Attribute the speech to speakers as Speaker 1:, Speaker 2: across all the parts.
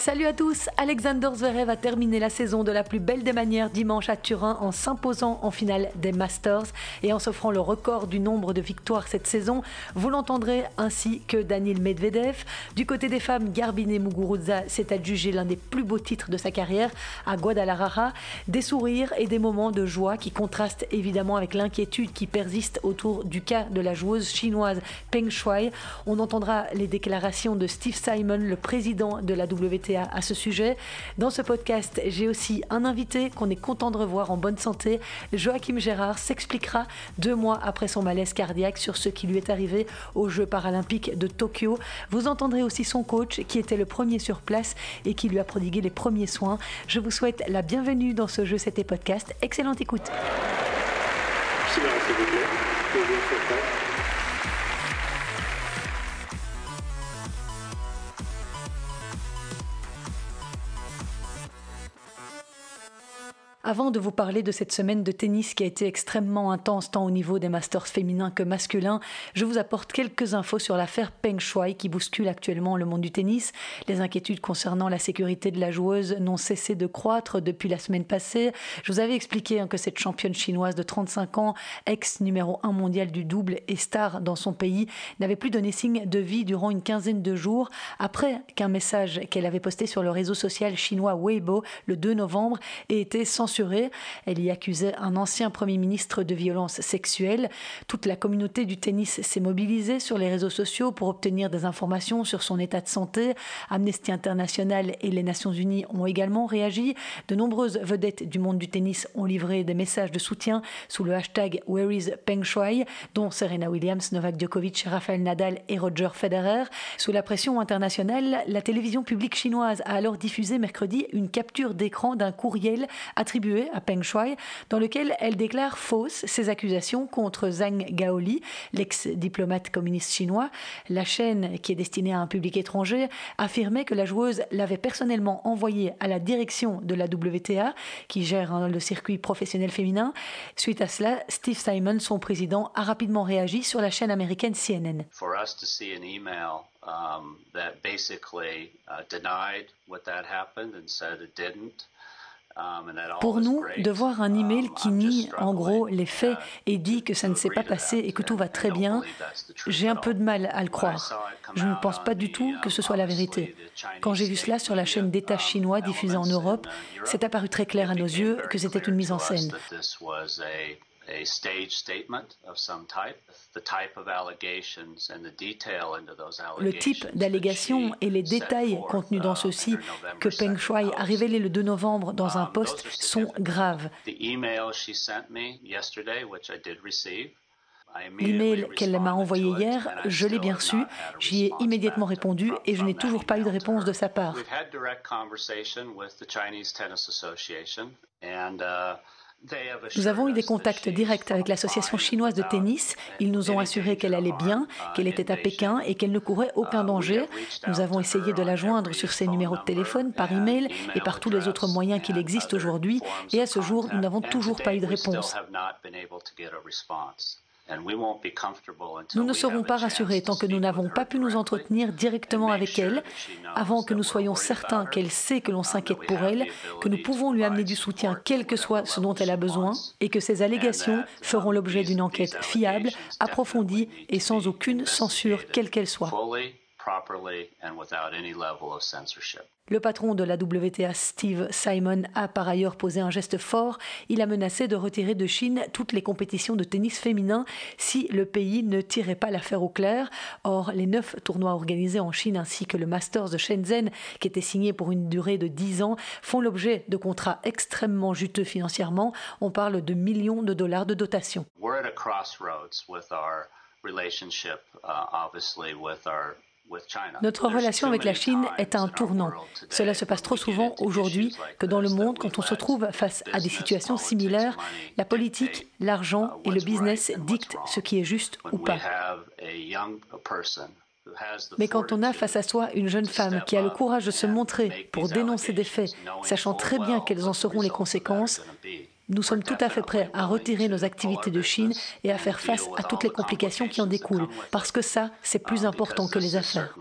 Speaker 1: Salut à tous, Alexander Zverev a terminé la saison de la plus belle des manières dimanche à Turin en s'imposant en finale des Masters et en s'offrant le record du nombre de victoires cette saison. Vous l'entendrez ainsi que Daniel Medvedev. Du côté des femmes, Garbine Muguruza s'est adjugé l'un des plus beaux titres de sa carrière à Guadalajara. Des sourires et des moments de joie qui contrastent évidemment avec l'inquiétude qui persiste autour du cas de la joueuse chinoise Peng Shuai. On entendra les déclarations de Steve Simon, le président de la WTA à, ce sujet. Dans ce podcast, j'ai aussi un invité qu'on est content de revoir en bonne santé. Joachim Gérard s'expliquera deux mois après son malaise cardiaque sur ce qui lui est arrivé aux Jeux paralympiques de Tokyo. Vous entendrez aussi son coach qui était le premier sur place et qui lui a prodigué les premiers soins. Je vous souhaite la bienvenue dans ce jeu, c'était podcast. Excellente écoute. Avant de vous parler de cette semaine de tennis qui a été extrêmement intense tant au niveau des masters féminins que masculins, je vous apporte quelques infos sur l'affaire Peng Shuai qui bouscule actuellement le monde du tennis. Les inquiétudes concernant la sécurité de la joueuse n'ont cessé de croître depuis la semaine passée. Je vous avais expliqué hein, que cette championne chinoise de 35 ans, ex numéro 1 mondial du double et star dans son pays, n'avait plus donné signe de vie durant une quinzaine de jours après qu'un message qu'elle avait posté sur le réseau social chinois Weibo le 2 novembre ait été censuré elle y accusait un ancien Premier ministre de violence sexuelle. Toute la communauté du tennis s'est mobilisée sur les réseaux sociaux pour obtenir des informations sur son état de santé. Amnesty International et les Nations Unies ont également réagi. De nombreuses vedettes du monde du tennis ont livré des messages de soutien sous le hashtag Where is Peng Shuai, dont Serena Williams, Novak Djokovic, Rafael Nadal et Roger Federer. Sous la pression internationale, la télévision publique chinoise a alors diffusé mercredi une capture d'écran d'un courriel attribué à Peng Shuai, dans lequel elle déclare fausses ses accusations contre Zhang Gaoli, l'ex-diplomate communiste chinois. La chaîne, qui est destinée à un public étranger, affirmait que la joueuse l'avait personnellement envoyée à la direction de la WTA, qui gère hein, le circuit professionnel féminin. Suite à cela, Steve Simon, son président, a rapidement réagi sur la chaîne américaine CNN. Um, that basically uh, denied what that happened and said it didn't. Um, Pour nous, de voir un email qui um, nie en gros les faits et dit que ça ne s'est pas passé et que tout va très bien, j'ai un peu de mal à le croire. Je ne pense pas du tout que ce soit la vérité. Quand j'ai vu cela sur la chaîne d'État um, chinois diffusée en Europe, c'est apparu très clair à nos yeux que c'était une mise en scène. Le type d'allégations et les détails contenus dans uh, ceux-ci que Peng Shuai a révélé le 2 novembre dans un um, post sont graves. L'email qu'elle m'a envoyé hier, je l'ai bien reçu, j'y ai immédiatement répondu et je n'ai toujours pas eu de réponse de sa part. Nous avons eu des contacts directs avec l'association chinoise de tennis. Ils nous ont assuré qu'elle allait bien, qu'elle était à Pékin et qu'elle ne courait aucun danger. Nous avons essayé de la joindre sur ses numéros de téléphone, par email et par tous les autres moyens qu'il existe aujourd'hui. Et à ce jour, nous n'avons toujours pas eu de réponse. Nous ne serons pas rassurés tant que nous n'avons pas pu nous entretenir directement avec elle, avant que nous soyons certains qu'elle sait que l'on s'inquiète pour elle, que nous pouvons lui amener du soutien quel que soit ce dont elle a besoin, et que ces allégations feront l'objet d'une enquête fiable, approfondie et sans aucune censure quelle qu'elle soit. Le patron de la WTA, Steve Simon, a par ailleurs posé un geste fort. Il a menacé de retirer de Chine toutes les compétitions de tennis féminin si le pays ne tirait pas l'affaire au clair. Or, les neuf tournois organisés en Chine ainsi que le Masters de Shenzhen, qui était signé pour une durée de 10 ans, font l'objet de contrats extrêmement juteux financièrement. On parle de millions de dollars de dotation. Notre relation avec la Chine est à un tournant. Cela se passe trop souvent aujourd'hui que dans le monde, quand on se trouve face à des situations similaires, la politique, l'argent et le business dictent ce qui est juste ou pas. Mais quand on a face à soi une jeune femme qui a le courage de se montrer pour dénoncer des faits, sachant très bien quelles en seront les conséquences, nous sommes tout à fait prêts à retirer nos activités de Chine et à faire face à toutes les complications qui en découlent, parce que ça, c'est plus important que les affaires.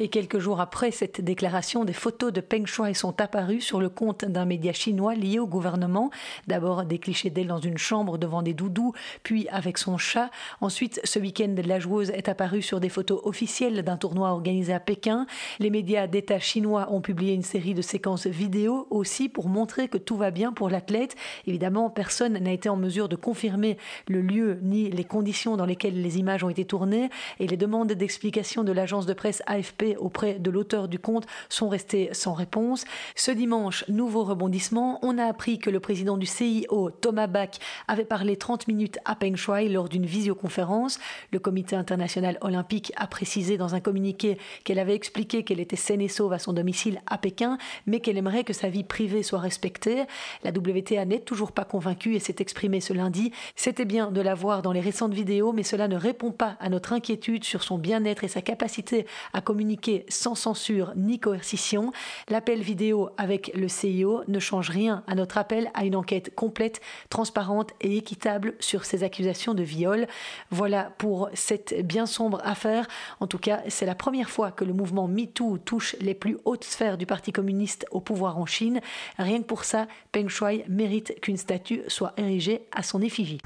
Speaker 1: Et quelques jours après cette déclaration, des photos de Peng Shuai sont apparues sur le compte d'un média chinois lié au gouvernement. D'abord des clichés d'elle dans une chambre devant des doudous, puis avec son chat. Ensuite, ce week-end, la joueuse est apparue sur des photos officielles d'un tournoi organisé à Pékin. Les médias d'État chinois ont publié une série de séquences vidéo aussi pour montrer que tout va bien pour l'athlète. Évidemment, personne n'a été en mesure de confirmer le lieu ni les conditions dans lesquelles les images ont été tournées et les demandes d'explication de l'agence de presse AFP auprès de l'auteur du compte sont restés sans réponse. Ce dimanche, nouveau rebondissement, on a appris que le président du CIO, Thomas Bach, avait parlé 30 minutes à Peng Shuai lors d'une visioconférence. Le comité international olympique a précisé dans un communiqué qu'elle avait expliqué qu'elle était saine et sauve à son domicile à Pékin, mais qu'elle aimerait que sa vie privée soit respectée. La WTA n'est toujours pas convaincue et s'est exprimée ce lundi. C'était bien de la voir dans les récentes vidéos, mais cela ne répond pas à notre inquiétude sur son bien-être et sa capacité à communiquer sans censure ni coercition. L'appel vidéo avec le CIO ne change rien à notre appel à une enquête complète, transparente et équitable sur ces accusations de viol. Voilà pour cette bien sombre affaire. En tout cas, c'est la première fois que le mouvement MeToo touche les plus hautes sphères du Parti communiste au pouvoir en Chine. Rien que pour ça, Peng Shuai mérite qu'une statue soit érigée à son effigie.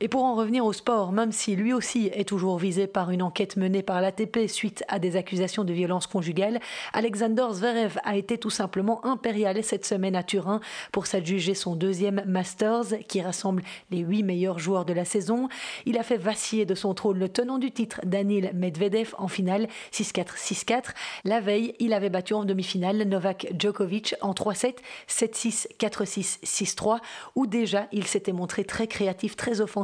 Speaker 1: Et pour en revenir au sport, même si lui aussi est toujours visé par une enquête menée par l'ATP suite à des accusations de violence conjugale, Alexander Zverev a été tout simplement impérial cette semaine à Turin pour s'adjuger son deuxième Masters qui rassemble les huit meilleurs joueurs de la saison. Il a fait vaciller de son trône le tenant du titre Danil Medvedev en finale 6-4 6-4. La veille, il avait battu en demi-finale Novak Djokovic en 3-7 7-6 4-6 6-3 où déjà il s'était montré très créatif, très offensif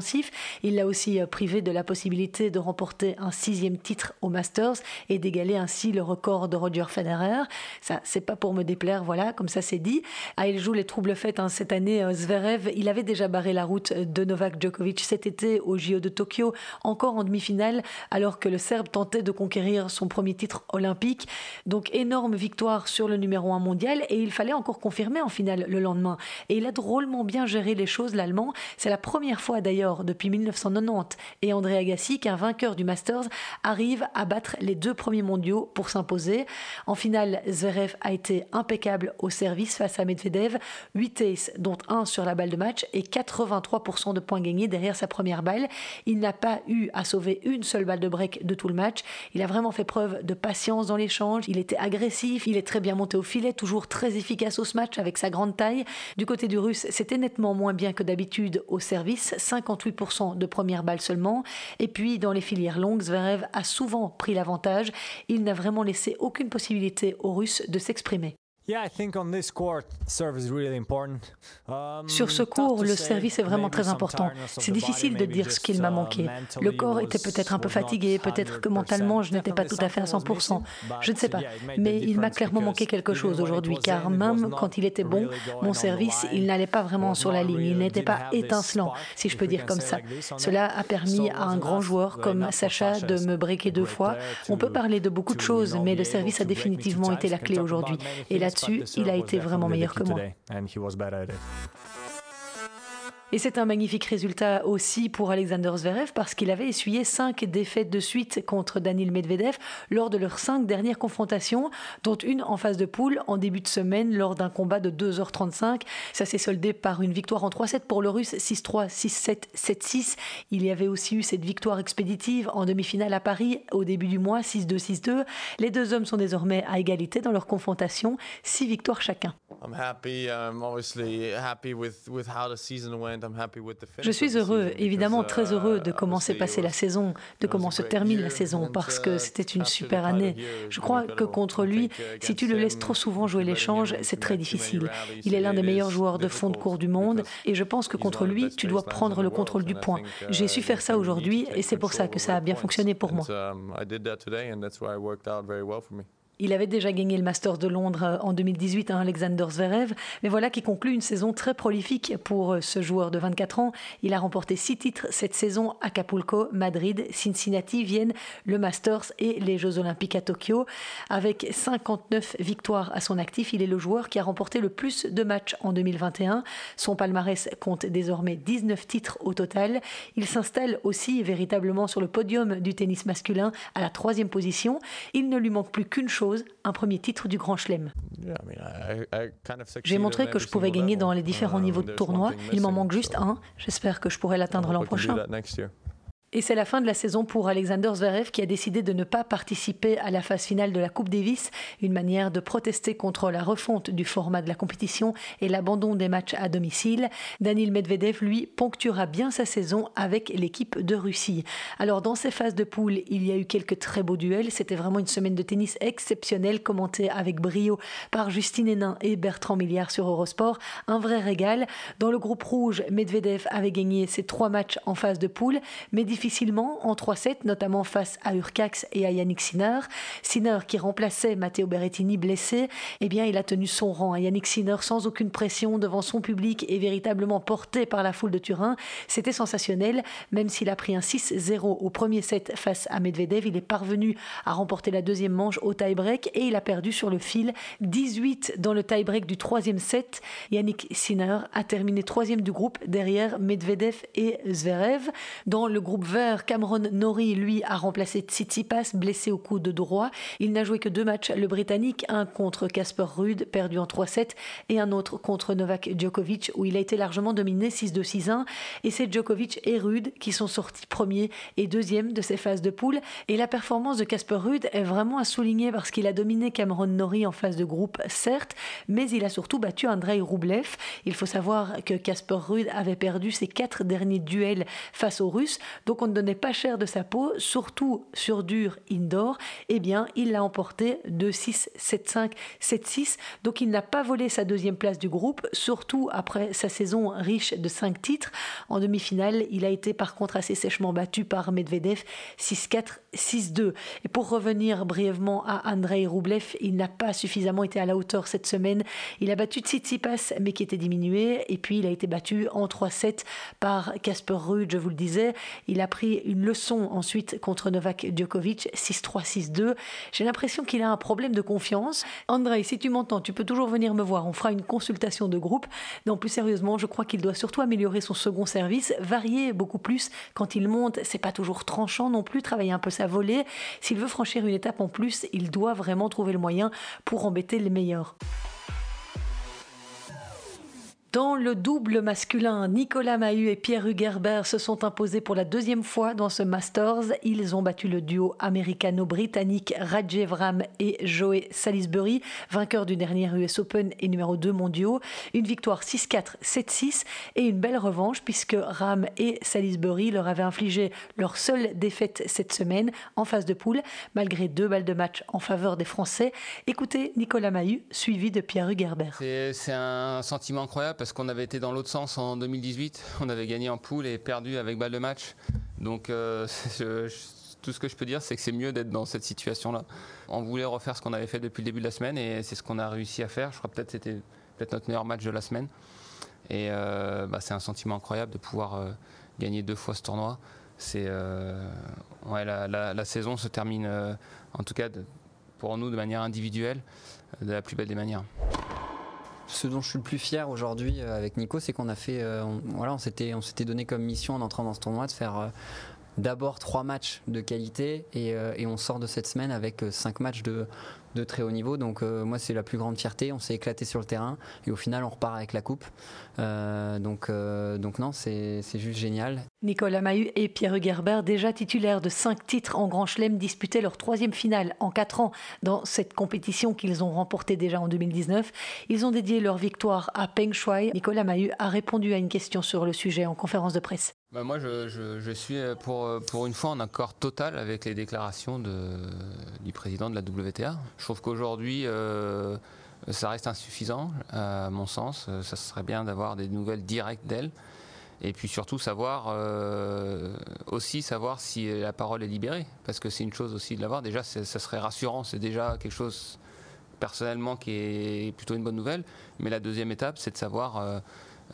Speaker 1: il l'a aussi euh, privé de la possibilité de remporter un sixième titre au Masters et d'égaler ainsi le record de Roger Federer. Ça, c'est pas pour me déplaire, voilà, comme ça c'est dit. Ah, il joue les troubles faits hein, cette année. Euh, Zverev, il avait déjà barré la route de Novak Djokovic cet été au JO de Tokyo, encore en demi-finale, alors que le Serbe tentait de conquérir son premier titre olympique. Donc énorme victoire sur le numéro un mondial et il fallait encore confirmer en finale le lendemain. Et il a drôlement bien géré les choses, l'Allemand. C'est la première fois d'ailleurs depuis 1990 et André Agassi qu'un vainqueur du Masters arrive à battre les deux premiers mondiaux pour s'imposer. En finale, Zverev a été impeccable au service face à Medvedev, 8 aces dont un sur la balle de match et 83% de points gagnés derrière sa première balle. Il n'a pas eu à sauver une seule balle de break de tout le match. Il a vraiment fait preuve de patience dans l'échange. Il était agressif, il est très bien monté au filet, toujours très efficace au match avec sa grande taille. Du côté du russe, c'était nettement moins bien que d'habitude au service, 50 38% de première balle seulement. Et puis, dans les filières longues, Zverev a souvent pris l'avantage. Il n'a vraiment laissé aucune possibilité aux Russes de s'exprimer. Sur ce cours, le service est vraiment très important. C'est difficile de dire ce qu'il m'a uh, manqué. Le corps était peut-être un peu fatigué, peut-être que mentalement je n'étais pas tout à fait à 100%. Je ne sais pas. Mais il m'a clairement manqué quelque chose aujourd'hui, car même quand il était bon, mon service, il n'allait pas vraiment sur la ligne. Il n'était pas étincelant, si je peux dire comme ça. Cela a permis à un grand joueur comme Sacha de me breaker deux fois. On peut parler de beaucoup de choses, mais le service a définitivement été la clé aujourd'hui. Et là il a été vraiment meilleur que moi. Et c'est un magnifique résultat aussi pour Alexander Zverev parce qu'il avait essuyé cinq défaites de suite contre Danil Medvedev lors de leurs cinq dernières confrontations, dont une en phase de poule en début de semaine lors d'un combat de 2h35. Ça s'est soldé par une victoire en 3-7 pour le russe, 6-3, 6-7, 7-6. Il y avait aussi eu cette victoire expéditive en demi-finale à Paris au début du mois, 6-2, 6-2. Les deux hommes sont désormais à égalité dans leur confrontation, six victoires chacun. Je suis heureux, évidemment très heureux de uh, comment s'est passée la saison, de comment se termine la saison, parce que uh, c'était une super année. Je crois que contre lui, uh, si tu le laisses trop souvent jouer l'échange, c'est très difficile. Il est l'un des meilleurs joueurs de fond de cours du monde, et je pense que contre lui, tu dois prendre le contrôle du point. J'ai su faire ça aujourd'hui, et c'est pour ça que ça a bien fonctionné pour moi. Il avait déjà gagné le Masters de Londres euh, en 2018 à Alexander Zverev, mais voilà qui conclut une saison très prolifique pour euh, ce joueur de 24 ans. Il a remporté six titres cette saison Acapulco, Madrid, Cincinnati, Vienne, le Masters et les Jeux Olympiques à Tokyo. Avec 59 victoires à son actif, il est le joueur qui a remporté le plus de matchs en 2021. Son palmarès compte désormais 19 titres au total. Il s'installe aussi véritablement sur le podium du tennis masculin à la troisième position. Il ne lui manque plus qu'une chose, un premier titre du Grand Chelem. J'ai montré que je pouvais gagner dans les différents niveaux de tournoi. Il m'en manque juste un. J'espère que je pourrai l'atteindre l'an prochain. Et c'est la fin de la saison pour Alexander Zverev qui a décidé de ne pas participer à la phase finale de la Coupe Davis, une manière de protester contre la refonte du format de la compétition et l'abandon des matchs à domicile. Daniil Medvedev, lui, ponctuera bien sa saison avec l'équipe de Russie. Alors dans ces phases de poule, il y a eu quelques très beaux duels. C'était vraiment une semaine de tennis exceptionnelle, commentée avec brio par Justine Hénin et Bertrand Milliard sur Eurosport. Un vrai régal. Dans le groupe rouge, Medvedev avait gagné ses trois matchs en phase de poule, mais difficilement en 3-7, notamment face à Urcax et à Yannick Sinner. Sinner qui remplaçait Matteo Berrettini blessé, eh bien il a tenu son rang. Yannick Sinner sans aucune pression devant son public et véritablement porté par la foule de Turin. C'était sensationnel, même s'il a pris un 6-0 au premier set face à Medvedev. Il est parvenu à remporter la deuxième manche au tie-break et il a perdu sur le fil 18 dans le tie-break du troisième set. Yannick Sinner a terminé troisième du groupe derrière Medvedev et Zverev. Dans le groupe vert, Cameron Norrie, lui, a remplacé Tsitsipas, blessé au coude droit. Il n'a joué que deux matchs, le Britannique, un contre Casper Ruud, perdu en 3-7, et un autre contre Novak Djokovic, où il a été largement dominé 6-2-6-1. Et c'est Djokovic et Ruud qui sont sortis premiers et deuxième de ces phases de poule. Et la performance de Casper Ruud est vraiment à souligner parce qu'il a dominé Cameron Norrie en phase de groupe, certes, mais il a surtout battu Andrei Rublev. Il faut savoir que Casper Ruud avait perdu ses quatre derniers duels face aux Russes, donc on ne donnait pas cher de sa peau, surtout sur dur indoor, eh bien, il l'a emporté 2-6, 7-5, 7-6. Donc, il n'a pas volé sa deuxième place du groupe, surtout après sa saison riche de 5 titres. En demi-finale, il a été par contre assez sèchement battu par Medvedev 6-4, 6-2. Et pour revenir brièvement à Andrei Rublev, il n'a pas suffisamment été à la hauteur cette semaine. Il a battu Tsitsipas, mais qui était diminué. Et puis, il a été battu en 3-7 par Casper Ruud, je vous le disais. Il a pris une leçon ensuite contre Novak Djokovic, 6-3, 6-2. J'ai l'impression qu'il a un problème de confiance. Andrei, si tu m'entends, tu peux toujours venir me voir. On fera une consultation de groupe. Non, plus sérieusement, je crois qu'il doit surtout améliorer son second service, varier beaucoup plus quand il monte. C'est pas toujours tranchant non plus, travailler un peu volée. S'il veut franchir une étape en plus, il doit vraiment trouver le moyen pour embêter les meilleurs. Dans le double masculin, Nicolas Mahut et Pierre Hugerbert se sont imposés pour la deuxième fois dans ce Masters. Ils ont battu le duo américano-britannique Rajev Ram et Joey Salisbury, vainqueur du dernier US Open et numéro 2 mondiaux. Une victoire 6-4, 7-6 et une belle revanche puisque Ram et Salisbury leur avaient infligé leur seule défaite cette semaine en phase de poule, malgré deux balles de match en faveur des Français. Écoutez Nicolas Mahut, suivi de Pierre Hugerbert.
Speaker 2: C'est un sentiment incroyable parce qu'on avait été dans l'autre sens en 2018. On avait gagné en poule et perdu avec balle de match. Donc euh, tout ce que je peux dire, c'est que c'est mieux d'être dans cette situation-là. On voulait refaire ce qu'on avait fait depuis le début de la semaine et c'est ce qu'on a réussi à faire. Je crois peut-être c'était peut-être notre meilleur match de la semaine. Et euh, bah, c'est un sentiment incroyable de pouvoir euh, gagner deux fois ce tournoi. C'est la, saison se termine, en tout cas pour nous de manière individuelle, de la plus belle des manières
Speaker 3: ce dont je suis le plus fier aujourd'hui euh, avec Nico, c'est qu'on a fait, euh, voilà, on s'était, on s'était donné comme mission en entrant dans ce tournoi de faire euh, d'abord trois matchs de qualité et, et, on sort de cette semaine avec cinq matchs de, très haut niveau. Donc euh, moi c'est la plus grande fierté. On s'est éclaté sur le terrain et au final on repart avec la coupe. Euh, donc, euh, donc non, c'est juste génial.
Speaker 1: Nicolas Mahut et Pierre Hugerbert, déjà titulaires de cinq titres en Grand Chelem, disputaient leur troisième finale en quatre ans dans cette compétition qu'ils ont remportée déjà en 2019. Ils ont dédié leur victoire à Peng Shuai. Nicolas Mahut a répondu à une question sur le sujet en conférence de presse.
Speaker 2: Bah, moi, je, suis pour, pour une fois en accord total avec les déclarations du président de la WTA. Je trouve qu'aujourd'hui, euh, ça reste insuffisant, à mon sens. Ça serait bien d'avoir des nouvelles directes d'elle. et puis surtout savoir euh, aussi savoir si la parole est libérée, parce que c'est une chose aussi de l'avoir. Déjà, ça serait rassurant, c'est déjà quelque chose personnellement qui est plutôt une bonne nouvelle. Mais la deuxième étape, c'est de savoir euh, euh,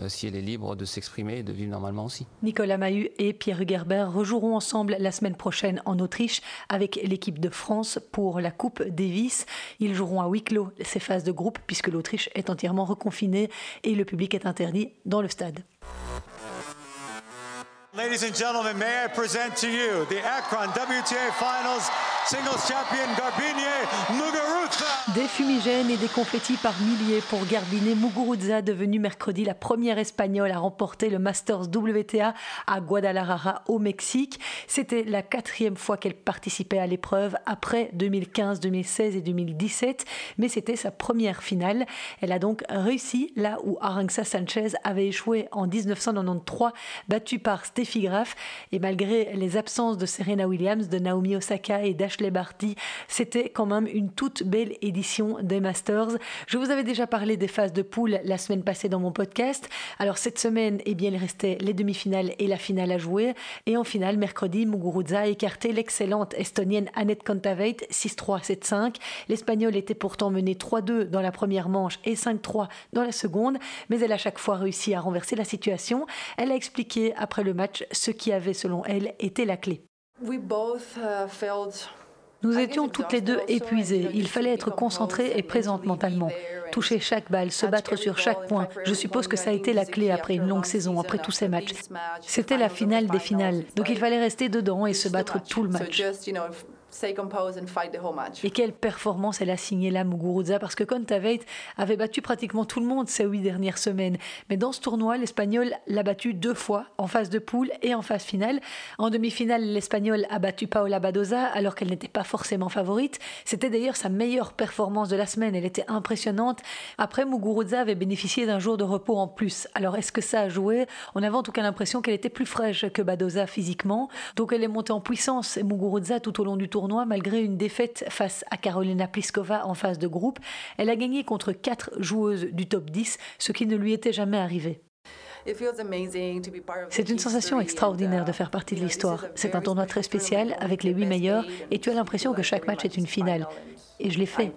Speaker 2: si elle est libre de s'exprimer et de vivre normalement aussi.
Speaker 1: Nicolas Mahut et Pierre Hugerbert rejoueront ensemble la semaine prochaine en Autriche avec l'équipe de France pour la Coupe Davis. Ils joueront à huis clos ces phases de groupe puisque l'Autriche est entièrement reconfinée et le public est interdit dans le stade. Ladies and gentlemen, may I present to you the Akron WTA Finals Des fumigènes et des confettis par milliers pour Garbine Muguruza, devenue mercredi la première espagnole à remporter le Masters WTA à Guadalajara au Mexique. C'était la quatrième fois qu'elle participait à l'épreuve après 2015, 2016 et 2017, mais c'était sa première finale. Elle a donc réussi là où Arantxa Sanchez avait échoué en 1993, battue par Stéphane et malgré les absences de Serena Williams, de Naomi Osaka et d'Ashley Barty, c'était quand même une toute belle édition des Masters. Je vous avais déjà parlé des phases de poule la semaine passée dans mon podcast. Alors cette semaine, eh bien, il restait les demi-finales et la finale à jouer. Et en finale, mercredi, Muguruza a écarté l'excellente estonienne Annette Kontaveit 6-3, 7-5. L'Espagnole était pourtant menée 3-2 dans la première manche et 5-3 dans la seconde, mais elle a chaque fois réussi à renverser la situation. Elle a expliqué après le match ce qui avait, selon elle, été la clé. Uh, Nous étions toutes les deux épuisées. Il fallait être concentré et présente mentalement. Toucher chaque balle, se battre sur chaque point. Je suppose que ça a été la clé après une longue saison, après tous ces matchs. C'était la finale des finales. Donc il fallait rester dedans et se battre tout le match. Et quelle performance elle a signée là, Muguruza, parce que Kontaveit avait battu pratiquement tout le monde ces huit dernières semaines. Mais dans ce tournoi, l'Espagnol l'a battu deux fois, en phase de poule et en phase finale. En demi-finale, l'Espagnol a battu Paola Badoza, alors qu'elle n'était pas forcément favorite. C'était d'ailleurs sa meilleure performance de la semaine. Elle était impressionnante. Après, Muguruza avait bénéficié d'un jour de repos en plus. Alors, est-ce que ça a joué? On avait en tout cas l'impression qu'elle était plus fraîche que Badoza physiquement. Donc, elle est montée en puissance, Muguruza, tout au long du tournoi malgré une défaite face à Carolina Pliskova en phase de groupe. Elle a gagné contre quatre joueuses du top 10, ce qui ne lui était jamais arrivé. C'est une sensation extraordinaire de faire partie de l'histoire. C'est un tournoi très spécial avec les huit meilleurs et tu as l'impression que chaque match est une finale. Et je l'ai fait.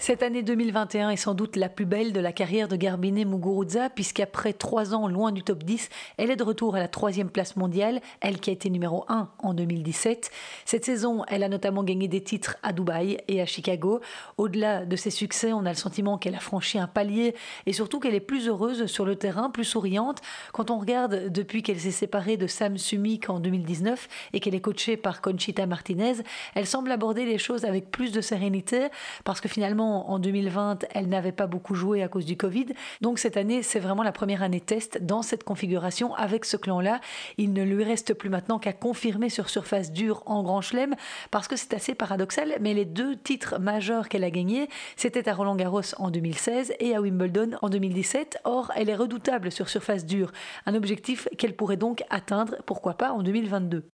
Speaker 1: Cette année 2021 est sans doute la plus belle de la carrière de Garbine Muguruza, puisqu'après trois ans loin du top 10, elle est de retour à la troisième place mondiale, elle qui a été numéro 1 en 2017. Cette saison, elle a notamment gagné des titres à Dubaï et à Chicago. Au-delà de ses succès, on a le sentiment qu'elle a franchi un palier et surtout qu'elle est plus heureuse sur le terrain, plus souriante. Quand on regarde depuis qu'elle s'est séparée de Sam Sumik en 2019 et qu'elle est coachée par Conchita Martinez, elle semble aborder les choses avec plus de sérénité parce que finalement, en 2020, elle n'avait pas beaucoup joué à cause du Covid. Donc cette année, c'est vraiment la première année test dans cette configuration avec ce clan-là. Il ne lui reste plus maintenant qu'à confirmer sur surface dure en Grand Chelem parce que c'est assez paradoxal, mais les deux titres majeurs qu'elle a gagnés, c'était à Roland Garros en 2016 et à Wimbledon en 2017. Or, elle est redoutable sur surface dure, un objectif qu'elle pourrait donc atteindre, pourquoi pas, en 2022.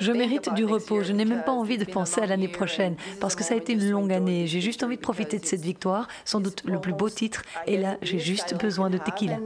Speaker 1: Je mérite du repos. Je n'ai même pas envie de penser à l'année prochaine parce que ça a été une longue année. J'ai juste envie de profiter de cette victoire, sans doute le plus beau titre. Et là, j'ai juste besoin de tequila.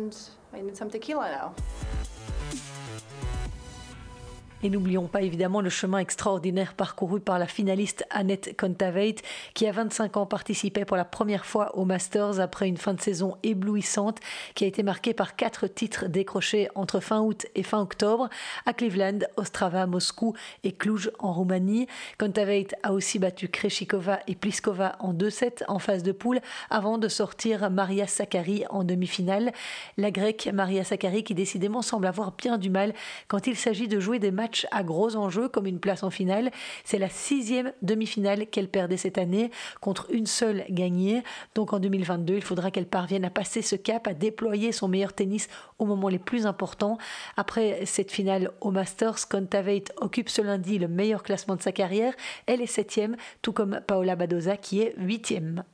Speaker 1: Et n'oublions pas évidemment le chemin extraordinaire parcouru par la finaliste Annette Kontaveit, qui à 25 ans participait pour la première fois au Masters après une fin de saison éblouissante, qui a été marquée par quatre titres décrochés entre fin août et fin octobre à Cleveland, Ostrava, Moscou et Cluj en Roumanie. Kontaveit a aussi battu Kreshikova et Pliskova en 2-7 en phase de poule avant de sortir Maria Sakkari en demi-finale. La grecque Maria Sakkari qui décidément semble avoir bien du mal quand il s'agit de jouer des matchs à gros enjeux comme une place en finale. C'est la sixième demi-finale qu'elle perdait cette année contre une seule gagnée. Donc en 2022, il faudra qu'elle parvienne à passer ce cap, à déployer son meilleur tennis au moment les plus importants. Après cette finale au Masters, Kontaveit occupe ce lundi le meilleur classement de sa carrière. Elle est septième, tout comme Paola Badoza qui est huitième.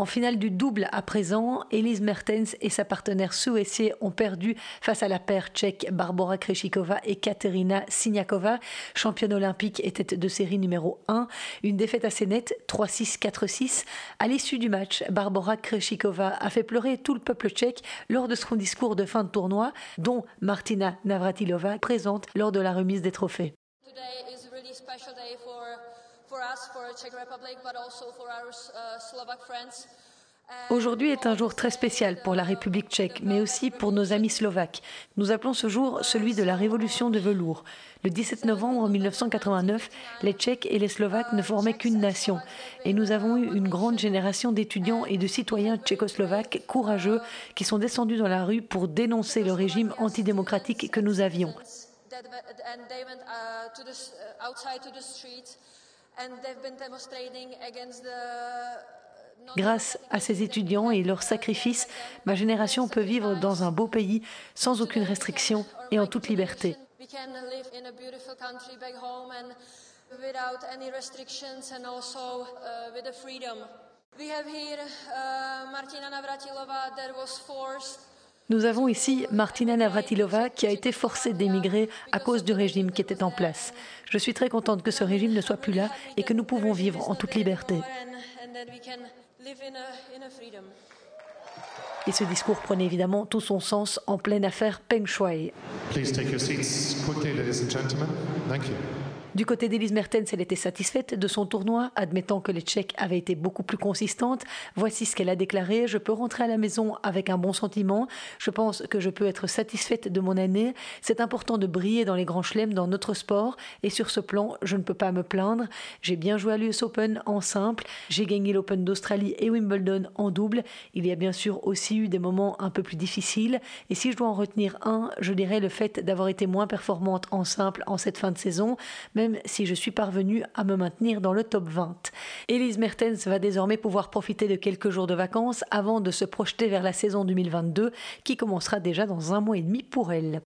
Speaker 1: En finale du double à présent, Elise Mertens et sa partenaire suécienne ont perdu face à la paire tchèque Barbara Kreshikova et Katerina Siniakova, championne olympique et tête de série numéro 1. Une défaite assez nette, 3-6, 4-6. À l'issue du match, Barbara Kreshikova a fait pleurer tout le peuple tchèque lors de son discours de fin de tournoi, dont Martina Navratilova présente lors de la remise des trophées. Aujourd'hui est un jour très spécial pour la République tchèque, mais aussi pour nos amis slovaques. Nous appelons ce jour celui de la révolution de velours. Le 17 novembre 1989, les Tchèques et les Slovaques ne formaient qu'une nation. Et nous avons eu une grande génération d'étudiants et de citoyens tchécoslovaques courageux qui sont descendus dans la rue pour dénoncer le régime antidémocratique que nous avions. Grâce à ces étudiants et leurs sacrifices, ma génération peut vivre dans un beau pays sans aucune restriction et en toute liberté. Nous avons ici Martina Navratilova qui a été forcée d'émigrer à cause du régime qui était en place. Je suis très contente que ce régime ne soit plus là et que nous pouvons vivre en toute liberté. Et ce discours prenait évidemment tout son sens en pleine affaire Peng Shuai. Du côté d'Elise Mertens, elle était satisfaite de son tournoi, admettant que les Tchèques avaient été beaucoup plus consistantes. Voici ce qu'elle a déclaré Je peux rentrer à la maison avec un bon sentiment. Je pense que je peux être satisfaite de mon année. C'est important de briller dans les grands chelems dans notre sport. Et sur ce plan, je ne peux pas me plaindre. J'ai bien joué à l'US Open en simple. J'ai gagné l'Open d'Australie et Wimbledon en double. Il y a bien sûr aussi eu des moments un peu plus difficiles. Et si je dois en retenir un, je dirais le fait d'avoir été moins performante en simple en cette fin de saison même si je suis parvenue à me maintenir dans le top 20. Elise Mertens va désormais pouvoir profiter de quelques jours de vacances avant de se projeter vers la saison 2022 qui commencera déjà dans un mois et demi pour elle.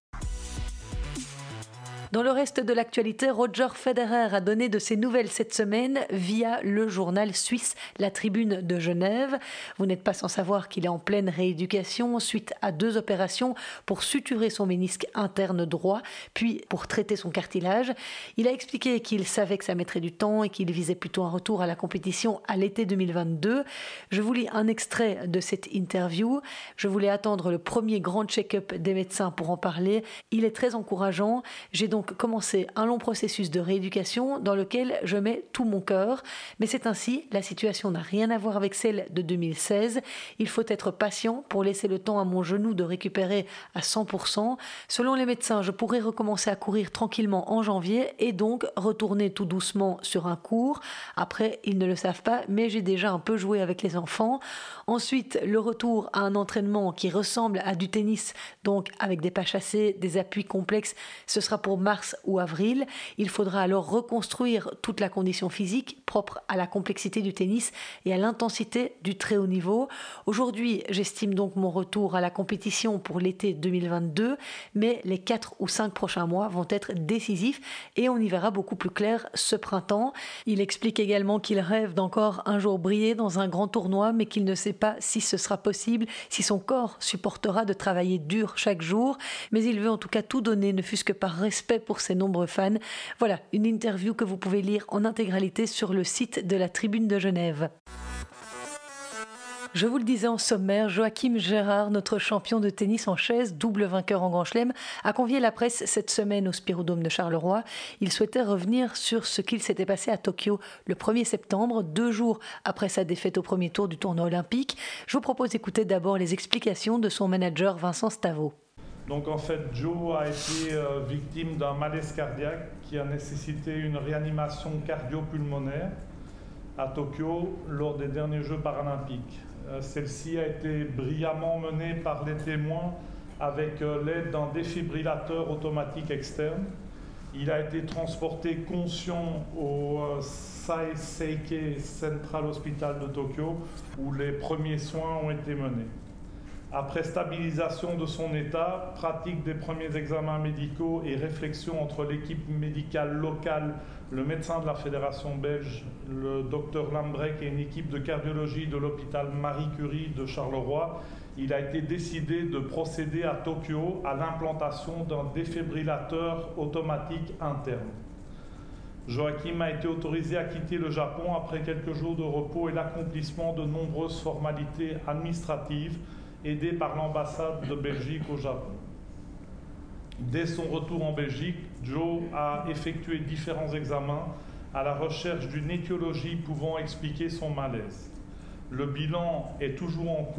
Speaker 1: Dans le reste de l'actualité, Roger Federer a donné de ses nouvelles cette semaine via le journal suisse La Tribune de Genève. Vous n'êtes pas sans savoir qu'il est en pleine rééducation suite à deux opérations pour suturer son ménisque interne droit, puis pour traiter son cartilage. Il a expliqué qu'il savait que ça mettrait du temps et qu'il visait plutôt un retour à la compétition à l'été 2022. Je vous lis un extrait de cette interview. Je voulais attendre le premier grand check-up des médecins pour en parler. Il est très encourageant. J'ai donc commencer un long processus de rééducation dans lequel je mets tout mon cœur. Mais c'est ainsi, la situation n'a rien à voir avec celle de 2016. Il faut être patient pour laisser le temps à mon genou de récupérer à 100%. Selon les médecins, je pourrais recommencer à courir tranquillement en janvier et donc retourner tout doucement sur un cours. Après, ils ne le savent pas, mais j'ai déjà un peu joué avec les enfants. Ensuite, le retour à un entraînement qui ressemble à du tennis, donc avec des pas chassés, des appuis complexes, ce sera pour mars ou avril. Il faudra alors reconstruire toute la condition physique propre à la complexité du tennis et à l'intensité du très haut niveau. Aujourd'hui, j'estime donc mon retour à la compétition pour l'été 2022, mais les 4 ou 5 prochains mois vont être décisifs et on y verra beaucoup plus clair ce printemps. Il explique également qu'il rêve d'encore un jour briller dans un grand tournoi, mais qu'il ne sait pas si ce sera possible, si son corps supportera de travailler dur chaque jour, mais il veut en tout cas tout donner, ne fût-ce que par respect pour ses nombreux fans. Voilà, une interview que vous pouvez lire en intégralité sur le site de la Tribune de Genève. Je vous le disais en sommaire, Joachim Gérard, notre champion de tennis en chaise, double vainqueur en Grand Chelem, a convié la presse cette semaine au Spirodome de Charleroi. Il souhaitait revenir sur ce qu'il s'était passé à Tokyo le 1er septembre, deux jours après sa défaite au premier tour du tournoi olympique. Je vous propose d'écouter d'abord les explications de son manager Vincent Stavo.
Speaker 4: Donc en fait, Joe a été euh, victime d'un malaise cardiaque qui a nécessité une réanimation cardio-pulmonaire à Tokyo lors des derniers Jeux paralympiques. Euh, celle-ci a été brillamment menée par les témoins avec euh, l'aide d'un défibrillateur automatique externe. Il a été transporté conscient au Saiseikai Central Hospital de Tokyo où les premiers soins ont été menés. Après stabilisation de son état, pratique des premiers examens médicaux et réflexion entre l'équipe médicale locale, le médecin de la fédération belge, le docteur Lambrec et une équipe de cardiologie de l'hôpital Marie Curie de Charleroi, il a été décidé de procéder à Tokyo à l'implantation d'un défibrillateur automatique interne. Joachim a été autorisé à quitter le Japon après quelques jours de repos et l'accomplissement de nombreuses formalités administratives aidé par l'ambassade de Belgique au Japon. Dès son retour en Belgique, Joe a effectué différents examens à la recherche d'une étiologie pouvant expliquer son malaise. Le bilan est toujours en,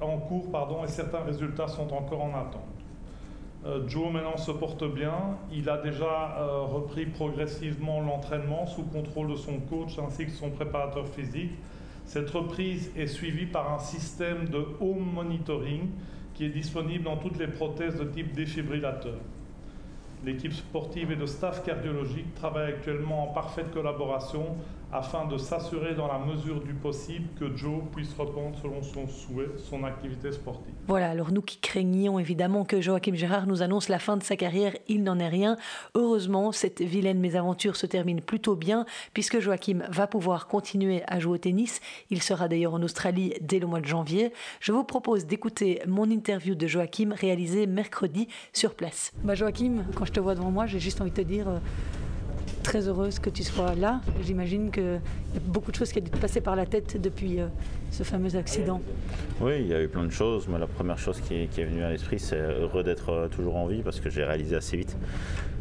Speaker 4: en cours pardon, et certains résultats sont encore en attente. Euh, Joe maintenant se porte bien. Il a déjà euh, repris progressivement l'entraînement sous contrôle de son coach ainsi que son préparateur physique cette reprise est suivie par un système de home monitoring qui est disponible dans toutes les prothèses de type défibrillateur. L'équipe sportive et le staff cardiologique travaillent actuellement en parfaite collaboration afin de s'assurer dans la mesure du possible que Joe puisse reprendre selon son souhait son activité sportive.
Speaker 1: Voilà, alors nous qui craignions évidemment que Joachim Gérard nous annonce la fin de sa carrière, il n'en est rien. Heureusement, cette vilaine mésaventure se termine plutôt bien puisque Joachim va pouvoir continuer à jouer au tennis. Il sera d'ailleurs en Australie dès le mois de janvier. Je vous propose d'écouter mon interview de Joachim réalisée mercredi sur place. Bah Joachim, quand je te vois devant moi, j'ai juste envie de te dire... Euh, très heureuse que tu sois là. J'imagine qu'il y a beaucoup de choses qui ont dû te passer par la tête depuis euh, ce fameux accident.
Speaker 5: Oui, il y a eu plein de choses. Mais la première chose qui est, venue à l'esprit, c'est heureux d'être euh, toujours en vie parce que j'ai réalisé assez vite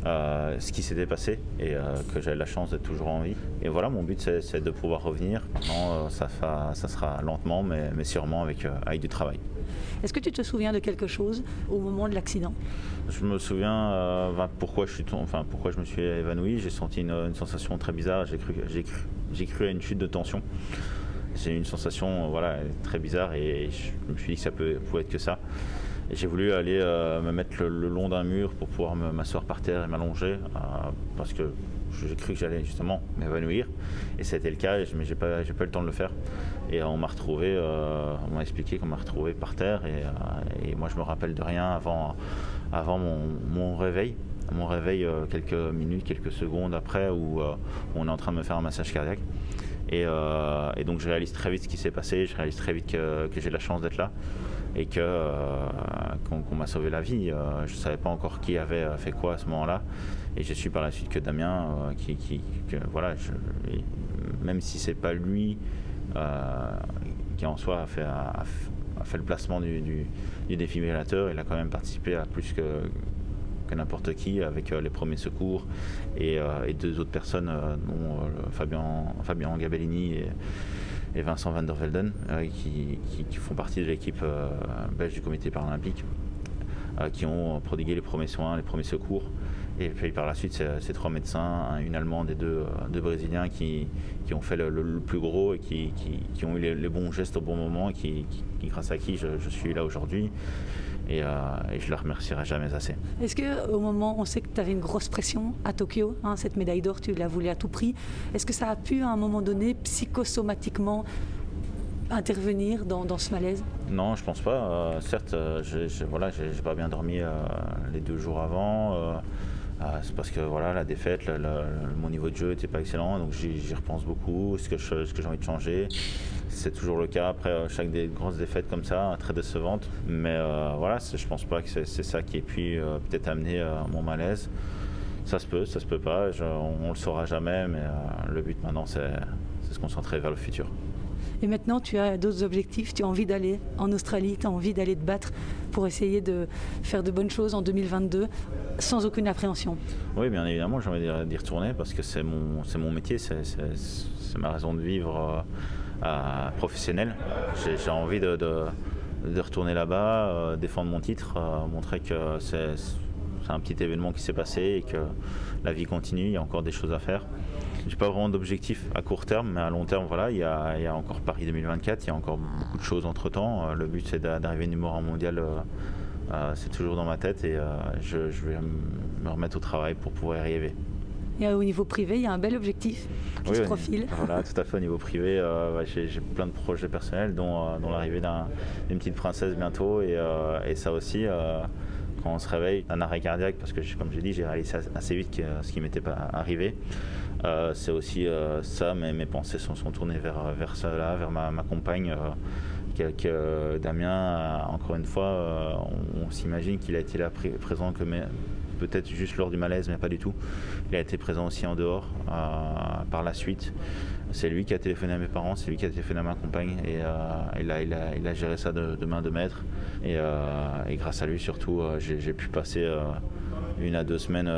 Speaker 5: euh, ce qui s'était passé et que j'avais la chance d'être toujours en vie. Et voilà, mon but, c'est de pouvoir revenir. Ça, sera lentement, mais, mais sûrement avec, avec du travail.
Speaker 1: Est-ce que tu te souviens de quelque chose au moment de l'accident?
Speaker 5: Je me souviens euh, pourquoi, je me suis évanoui. J'ai senti une, sensation très bizarre. J'ai cru, à une chute de tension. J'ai eu une sensation voilà, très bizarre et je me suis dit que ça peut, pouvait être que ça. j'ai voulu aller euh, me mettre le, long d'un mur pour pouvoir m'asseoir par terre et m'allonger euh, parce que j'ai cru que j'allais justement m'évanouir et c'était le cas, mais j'ai pas, pas eu le temps de le faire. Et on m'a retrouvé, euh, on m'a expliqué qu'on m'a retrouvé par terre et, et, moi je me rappelle de rien avant, avant mon, réveil. Mon réveil euh, quelques minutes, quelques secondes après où euh, on est en train de me faire un massage cardiaque. Et, donc je réalise très vite ce qui s'est passé, je réalise très vite que, j'ai la chance d'être là et que qu'on m'a sauvé la vie. je ne savais pas encore qui avait fait quoi à ce moment-là. Et j'ai su par la suite que Damien, qui, voilà, même si c'est pas lui euh, qui en soi a fait, le placement du, défibrillateur. Il a quand même participé à plus que, n'importe qui avec euh, les premiers secours et, euh, deux autres personnes, dont Fabien, Fabien Gabellini et, et Vincent van der Velden, qui, qui, font partie de l'équipe belge du comité paralympique, qui ont prodigué les premiers soins, les premiers secours. Et puis par la suite, c'est trois médecins, une allemande et deux, deux brésiliens qui, qui, ont fait le, plus gros et qui, qui, ont eu les, bons gestes au bon moment et qui, grâce à qui je, suis là aujourd'hui. Et, euh, et, je ne le remercierai jamais assez.
Speaker 1: Est-ce qu'au moment, on sait que tu avais une grosse pression à Tokyo, hein, cette médaille d'or, tu la voulais à tout prix, est-ce que ça a pu à un moment donné psychosomatiquement intervenir dans, dans ce malaise?
Speaker 5: Non, je pense pas. Euh, certes, euh, je, voilà, j'ai pas bien dormi les deux jours avant. Ah, c'est parce que voilà, la défaite, mon niveau de jeu n'était pas excellent, donc j'y repense beaucoup. Ce que, j'ai envie de changer, c'est toujours le cas après euh, chaque des grosses défaites comme ça, très décevante. Mais euh, voilà, je pense pas que c'est ça qui ait pu euh, peut-être amener mon malaise. Ça se peut, ça se peut pas, on, on, le saura jamais, mais le but maintenant c'est se concentrer vers le futur.
Speaker 1: Et maintenant, tu as d'autres objectifs, tu as envie d'aller en Australie, tu as envie d'aller te battre pour essayer de faire de bonnes choses en 2022 sans aucune appréhension.
Speaker 5: Oui, bien évidemment, j'ai envie d'y retourner parce que c'est mon, métier, c'est ma raison de vivre euh, professionnelle. J'ai envie de, de, retourner là-bas, euh, défendre mon titre, euh, montrer que c'est un petit événement qui s'est passé et que la vie continue, il y a encore des choses à faire. J'ai pas vraiment d'objectif à court terme, mais à long terme, voilà, il y a, encore Paris 2024, il y a encore beaucoup de choses entre temps. Euh, le but, c'est d'arriver numéro un mondial. Euh, euh, c'est toujours dans ma tête et je, vais me remettre au travail pour pouvoir y arriver.
Speaker 1: Et au niveau privé, il y a un bel objectif qui se profile.
Speaker 5: Voilà, tout à fait. Au niveau privé, j'ai plein de projets personnels, dont, l'arrivée d'une petite princesse bientôt. Et, et ça aussi, quand on se réveille, un arrêt cardiaque, parce que comme j'ai dit, j'ai réalisé assez vite ce qui m'était pas arrivé. Euh, c'est aussi euh, ça, mes, mes pensées sont, sont, tournées vers, vers cela, vers ma, compagne. Euh, Damien, encore une fois, on, s'imagine qu'il a été là présent que peut-être juste lors du malaise, mais pas du tout. Il a été présent aussi en dehors par la suite. C'est lui qui a téléphoné à mes parents, c'est lui qui a téléphoné à ma compagne et il, a, il, a, il, a, géré ça de, main de maître. Et grâce à lui surtout, j'ai pu passer une à deux semaines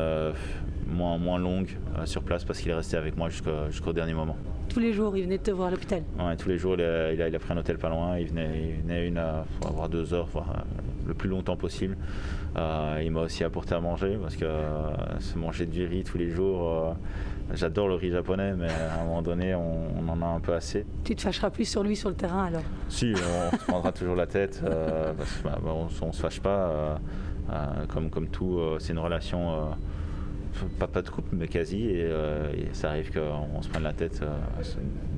Speaker 5: moins, moins longue euh, sur place parce qu'il est resté avec moi jusqu'au dernier moment.
Speaker 1: Tous les jours, il venait te voir à l'hôpital
Speaker 5: Oui, tous les jours, il a, il, a, pris un hôtel pas loin. Il venait, il venait une à avoir deux heures, voire euh, le plus longtemps possible. Euh, il m'a aussi apporté à manger parce que se manger du riz tous les jours, j'adore le riz japonais, mais à un moment donné, on, en a un peu assez.
Speaker 1: Tu te fâcheras plus sur lui sur le terrain alors?
Speaker 5: Si, on se prendra toujours la tête parce bah, on, ne se fâche pas. comme, comme tout, c'est une relation pas, pas de coupe, mais quasi. Et, euh, ça arrive qu'on se prenne la tête euh,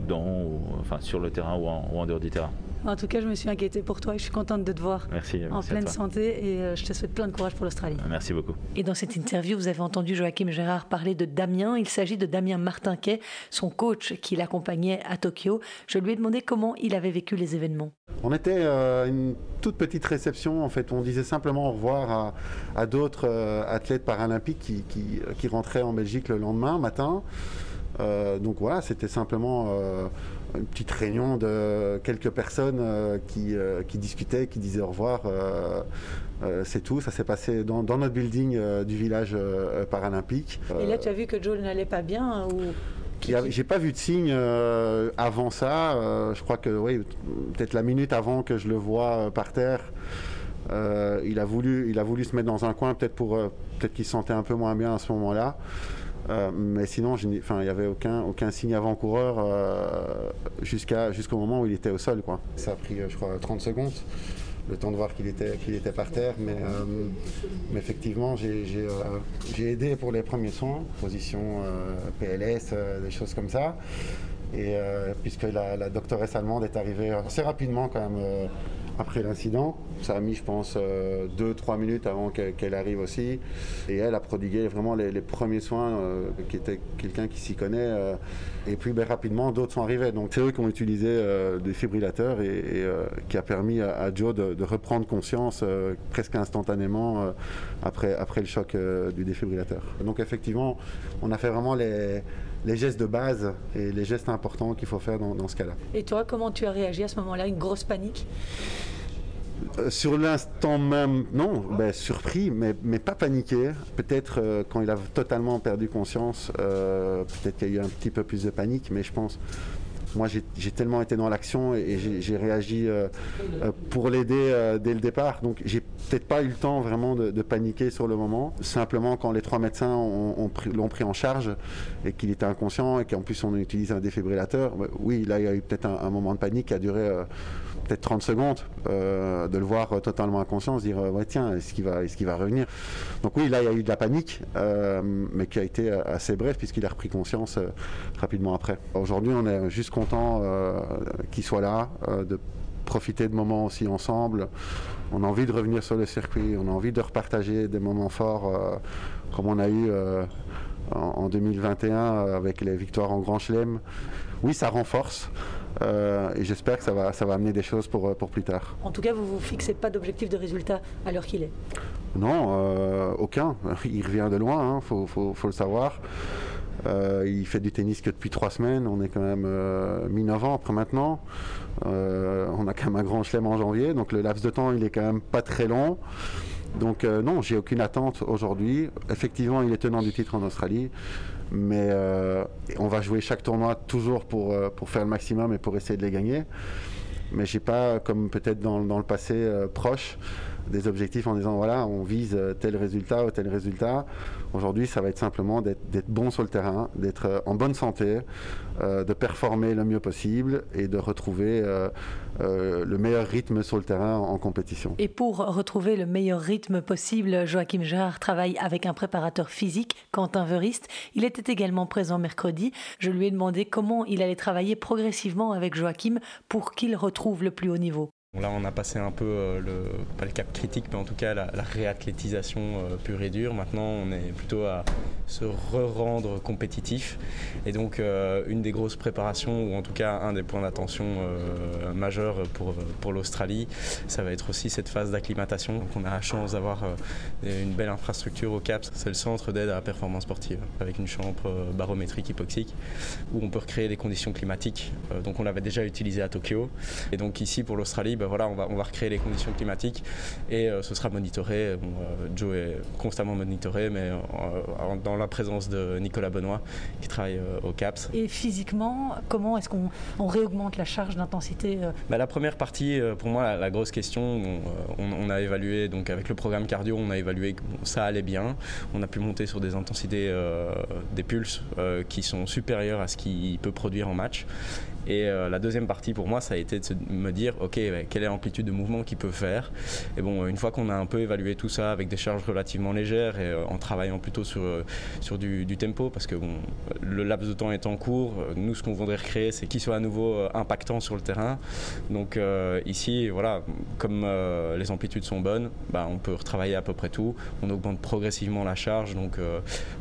Speaker 5: dans, enfin, sur le terrain ou en, dehors du terrain.
Speaker 1: En tout cas, je me suis inquiétée pour toi et je suis contente de te voir
Speaker 5: merci,
Speaker 1: en pleine santé et euh, je te souhaite plein de courage pour l'Australie.
Speaker 5: Merci beaucoup.
Speaker 1: Et dans cette interview, vous avez entendu Joachim Gérard parler de Damien. Il s'agit de Damien Martinquet, son coach qui l'accompagnait à Tokyo. Je lui ai demandé comment il avait vécu les événements.
Speaker 6: On était à une toute petite réception. En fait, on disait simplement au revoir à, d'autres euh, athlètes paralympiques qui, qui, rentraient en Belgique le lendemain matin. Euh, donc voilà, c'était simplement euh, une petite réunion de quelques personnes qui, qui, discutaient, qui disaient au revoir. c'est tout, ça s'est passé dans, notre building du village paralympique.
Speaker 1: Et là, tu as vu que Joe n'allait pas bien ou
Speaker 6: j'ai pas vu de signe euh, avant ça. Euh, je crois que oui, peut-être la minute avant que je le vois euh, par terre, il a voulu, il a voulu se mettre dans un coin, peut-être pour, peut-être qu'il se sentait un peu moins bien à ce moment-là. Mais sinon, il n'y avait aucun, aucun signe avant-coureur jusqu'à, jusqu'au moment où il était au sol. Quoi. Ça a pris, je crois, 30 secondes le temps de voir qu'il était, qu'il était par terre. Mais, euh, effectivement, euh, j'ai, aidé pour les premiers soins, position euh, PLS, des choses comme ça. Et puisque la, doctoresse allemande est arrivée assez rapidement quand même après l'incident. Ça a mis, je pense, 2-3 euh, minutes avant qu'elle arrive aussi. Et elle a prodigué vraiment les, premiers soins, euh, qui était quelqu'un qui s'y connaît. Euh, et puis, ben, rapidement, d'autres sont arrivés. Donc, c'est eux qui ont utilisé des fibrillateurs et, qui a permis à, Joe de, reprendre conscience presque instantanément après, après le choc du défibrillateur. Donc, effectivement, on a fait vraiment les les gestes de base et les gestes importants qu'il faut faire dans, dans ce cas-là.
Speaker 1: Et toi, comment tu as réagi à ce moment-là? Une grosse panique?
Speaker 6: Euh, sur l'instant même, non, ben, surpris, mais, mais pas paniqué. Peut-être euh, quand il a totalement perdu conscience, euh, peut-être qu'il y a eu un petit peu plus de panique, mais je pense, moi j'ai tellement été dans l'action et, j'ai réagi pour l'aider dès le départ. Donc j'ai peut-être pas eu le temps vraiment de, paniquer sur le moment. Simplement quand les trois médecins l'ont pris, en charge et qu'il était inconscient et qu'en plus on utilise un défibrillateur, ben, oui, là il y a eu peut-être un, moment de panique qui a duré peut-être 30 secondes, euh, de le voir totalement inconscient, se dire ouais tiens, est-ce qu'il va, est qu'il va revenir? Donc oui, là il y a eu de la panique, euh, mais qui a été assez bref puisqu'il a repris conscience euh, rapidement après. Aujourd'hui, on est juste content qu'il soit là, de profiter de moments aussi ensemble. On a envie de revenir sur le circuit, on a envie de repartager des moments forts comme on a eu en, 2021 avec les victoires en Grand Chelem. Oui, ça renforce. Euh, et j'espère que ça va, ça va amener des choses pour, pour plus tard.
Speaker 1: En tout cas, vous ne vous fixez pas d'objectif de résultat à l'heure qu'il est
Speaker 6: Non, euh, aucun. Il revient de loin, il hein, faut, faut, faut, le savoir. Euh, il fait du tennis que depuis trois semaines. On est quand même mi-novembre maintenant. on a quand même un grand chelem en janvier. Donc le laps de temps, il est quand même pas très long. Donc non, j'ai aucune attente aujourd'hui. Effectivement, il est tenant du titre en Australie. Mais euh, on va jouer chaque tournoi toujours pour, euh, pour faire le maximum et pour essayer de les gagner. Mais j'ai pas, comme peut-être dans, dans, le passé euh, proche, des objectifs en disant voilà, on vise tel résultat ou tel résultat. Aujourd'hui, ça va être simplement d'être bon sur le terrain, d'être en bonne santé, de performer le mieux possible et de retrouver le meilleur rythme sur le terrain en compétition.
Speaker 1: Et pour retrouver le meilleur rythme possible, Joachim Jarre travaille avec un préparateur physique, Quentin Verist. Il était également présent mercredi. Je lui ai demandé comment il allait travailler progressivement avec Joachim pour qu'il retrouve le plus haut niveau.
Speaker 7: Là, on a passé un peu euh, le, pas le cap critique, mais en tout cas la, réathlétisation euh, pure et dure. Maintenant, on est plutôt à se re-rendre compétitif. Et donc, euh, une des grosses préparations, ou en tout cas un des points d'attention majeurs pour, pour l'Australie, ça va être aussi cette phase d'acclimatation. Donc, on a la chance d'avoir une belle infrastructure au CAPS. C'est le centre d'aide à la performance sportive, avec une chambre barométrique hypoxique, où on peut recréer des conditions climatiques. donc, on l'avait déjà utilisé à Tokyo. Et donc, ici, pour l'Australie, ben voilà, on, va, on va recréer les conditions climatiques et euh, ce sera monitoré. Bon, euh, Joe est constamment monitoré, mais euh, dans la présence de Nicolas Benoît qui travaille au CAPS.
Speaker 1: Et physiquement, comment est-ce qu'on on réaugmente la charge d'intensité
Speaker 7: ben, La première partie, pour moi, la, grosse question, on, a évalué, donc avec le programme cardio, on a évalué que ça allait bien. On a pu monter sur des intensités, des pulses qui sont supérieures à ce qu'il peut produire en match. Et euh, la deuxième partie pour moi, ça a été de me dire, ok, quelle est l'amplitude de mouvement qu'il peut faire. Et bon, une fois qu'on a un peu évalué tout ça avec des charges relativement légères et euh, en travaillant plutôt sur, euh, sur du, tempo, parce que le laps de temps est en cours, nous ce qu'on voudrait recréer, c'est qu'il soit à nouveau impactant sur le terrain. Donc ici, voilà, comme les amplitudes sont bonnes, bah, on peut retravailler à peu près tout. On augmente progressivement la charge, donc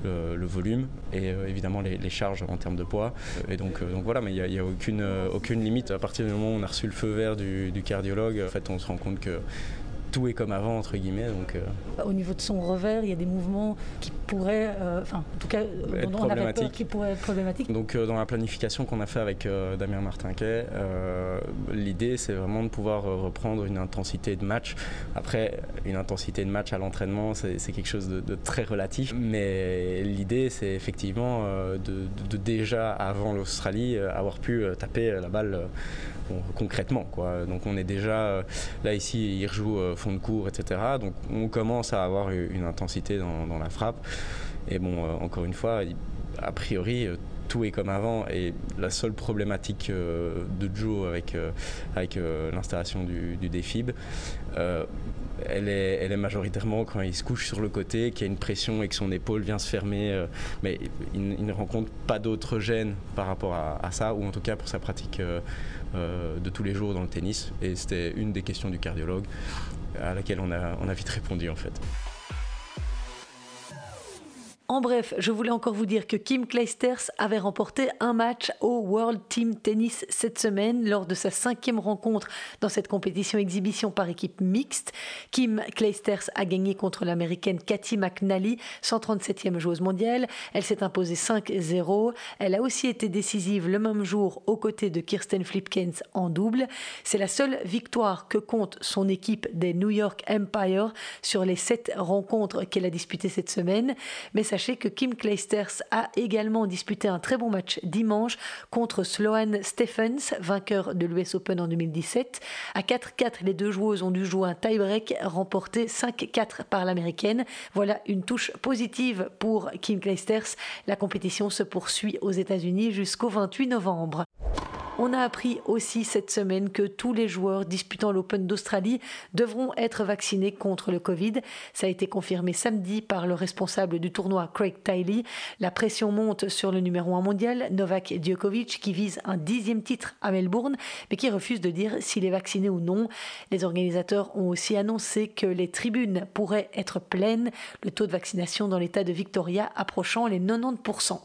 Speaker 7: le, volume et évidemment les, charges en termes de poids. Et donc, voilà, mais il n'y a aucune euh, aucune, limite. À partir du moment où on a reçu le feu vert du, cardiologue, en fait, on se rend compte que tout est comme avant, entre guillemets. Donc,
Speaker 1: euh. Au niveau de son revers, il y a des mouvements qui pourraient, euh, enfin, en tout cas, dont on avait peur qui pourraient être problématiques.
Speaker 7: Donc, dans la planification qu'on a fait avec Damien Martinquet, l'idée, c'est vraiment de pouvoir reprendre une intensité de match. Après, une intensité de match à l'entraînement, c'est quelque chose de, très relatif. Mais l'idée, c'est effectivement de, de, déjà, avant l'Australie, avoir pu taper la balle concrètement. Quoi. Donc on est déjà, euh, là ici, il rejoue euh, fond de cours, etc. Donc on commence à avoir une intensité dans, la frappe. Et bon, euh, encore une fois, a priori, tout est comme avant et la seule problématique de Joe avec, avec l'installation du, du défib, elle, est, elle est majoritairement quand il se couche sur le côté, qu'il y a une pression et que son épaule vient se fermer, mais il, ne rencontre pas d'autres gênes par rapport à, à, ça, ou en tout cas pour sa pratique euh, de tous les jours dans le tennis. Et c'était une des questions du cardiologue à laquelle on a, on a vite répondu en fait.
Speaker 1: En bref, je voulais encore vous dire que Kim Clijsters avait remporté un match au World Team Tennis cette semaine lors de sa cinquième rencontre dans cette compétition exhibition par équipe mixte. Kim Clijsters a gagné contre l'américaine Cathy McNally, 137e joueuse mondiale. Elle s'est imposée 5-0. Elle a aussi été décisive le même jour aux côtés de Kirsten Flipkens en double. C'est la seule victoire que compte son équipe des New York Empire sur les sept rencontres qu'elle a disputées cette semaine. Mais sachez que Kim Clijsters a également disputé un très bon match dimanche contre Sloane Stephens, vainqueur de l'US Open en 2017. À 4-4, les deux joueuses ont dû jouer un tie-break remporté 5-4 par l'américaine. Voilà une touche positive pour Kim Clijsters. La compétition se poursuit aux États-Unis jusqu'au 28 novembre. On a appris aussi cette semaine que tous les joueurs disputant l'Open d'Australie devront être vaccinés contre le Covid. Ça a été confirmé samedi par le responsable du tournoi, Craig Tiley. La pression monte sur le numéro 1 mondial, Novak Djokovic, qui vise un dixième titre à Melbourne, mais qui refuse de dire s'il est vacciné ou non. Les organisateurs ont aussi annoncé que les tribunes pourraient être pleines, le taux de vaccination dans l'état de Victoria approchant les 90%.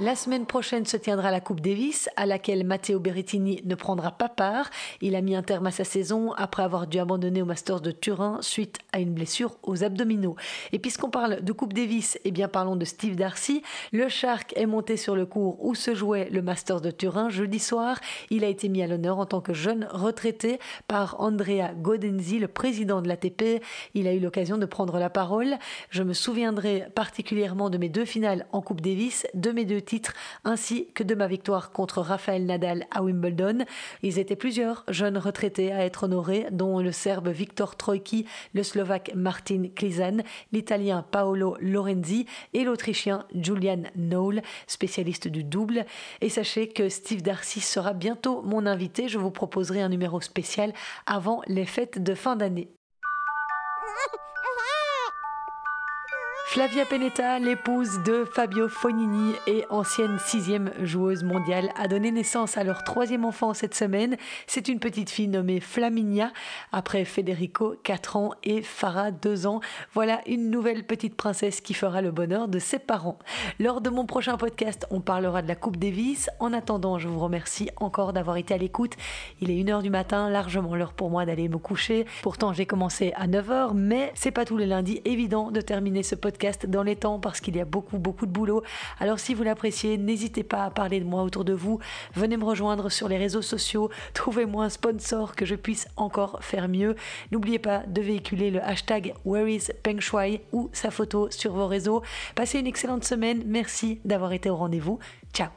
Speaker 1: La semaine prochaine se tiendra la Coupe Davis, à laquelle Matteo Berrettini ne prendra pas part. Il a mis un terme à sa saison après avoir dû abandonner au Masters de Turin suite à une blessure aux abdominaux. Et puisqu'on parle de Coupe Davis, eh bien parlons de Steve Darcy. Le Shark est monté sur le cours où se jouait le Masters de Turin jeudi soir. Il a été mis à l'honneur en tant que jeune retraité par Andrea Godenzi, le président de l'ATP. Il a eu l'occasion de prendre la parole. Je me souviendrai particulièrement de mes deux finales en Coupe Davis, de mes deux ainsi que de ma victoire contre Rafael Nadal à Wimbledon. Ils étaient plusieurs jeunes retraités à être honorés, dont le Serbe Viktor Trojki, le Slovaque Martin Klizan, l'Italien Paolo Lorenzi et l'Autrichien Julian Noll, spécialiste du double. Et sachez que Steve Darcy sera bientôt mon invité. Je vous proposerai un numéro spécial avant les fêtes de fin d'année. Flavia Penetta, l'épouse de Fabio Fonini et ancienne sixième joueuse mondiale, a donné naissance à leur troisième enfant cette semaine. C'est une petite fille nommée Flaminia, après Federico, 4 ans, et Farah, 2 ans. Voilà une nouvelle petite princesse qui fera le bonheur de ses parents. Lors de mon prochain podcast, on parlera de la Coupe Davis. En attendant, je vous remercie encore d'avoir été à l'écoute. Il est 1h du matin, largement l'heure pour moi d'aller me coucher. Pourtant, j'ai commencé à 9h, mais c'est pas tous les lundis évident de terminer ce podcast dans les temps parce qu'il y a beaucoup, beaucoup de boulot. Alors si vous l'appréciez, n'hésitez pas à parler de moi autour de vous. Venez me rejoindre sur les réseaux sociaux. Trouvez-moi un sponsor que je puisse encore faire mieux. N'oubliez pas de véhiculer le hashtag Where is Peng Shui ou sa photo sur vos réseaux. Passez une excellente semaine. Merci d'avoir été au rendez-vous. Ciao